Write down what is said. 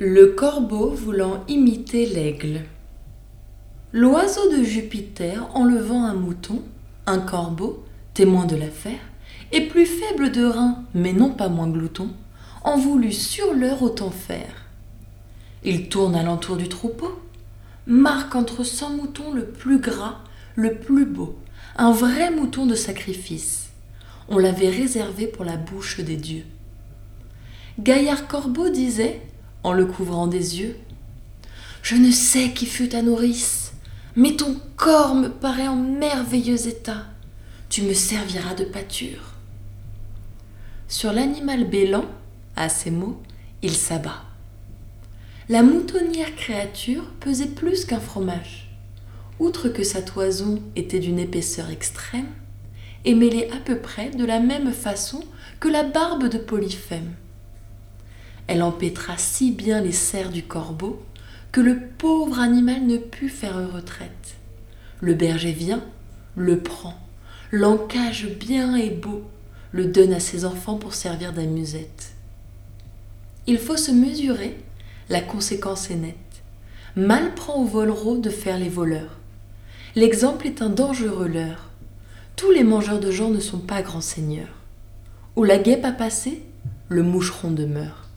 Le corbeau voulant imiter l'aigle. L'oiseau de Jupiter enlevant un mouton, un corbeau, témoin de l'affaire, et plus faible de rein, mais non pas moins glouton, en voulut sur l'heure autant faire. Il tourne alentour du troupeau, marque entre cent moutons le plus gras, le plus beau, un vrai mouton de sacrifice. On l'avait réservé pour la bouche des dieux. Gaillard Corbeau disait, en le couvrant des yeux, Je ne sais qui fut ta nourrice, mais ton corps me paraît en merveilleux état. Tu me serviras de pâture. Sur l'animal bêlant, à ces mots, il s'abat. La moutonnière créature pesait plus qu'un fromage. Outre que sa toison était d'une épaisseur extrême, et mêlée à peu près de la même façon que la barbe de Polyphème. Elle empêtra si bien les serres du corbeau que le pauvre animal ne put faire retraite. Le berger vient, le prend, l'encage bien et beau, le donne à ses enfants pour servir d'amusette. Il faut se mesurer, la conséquence est nette. Mal prend au volereau de faire les voleurs. L'exemple est un dangereux leurre. Tous les mangeurs de gens ne sont pas grands seigneurs. Où la guêpe a passé, le moucheron demeure.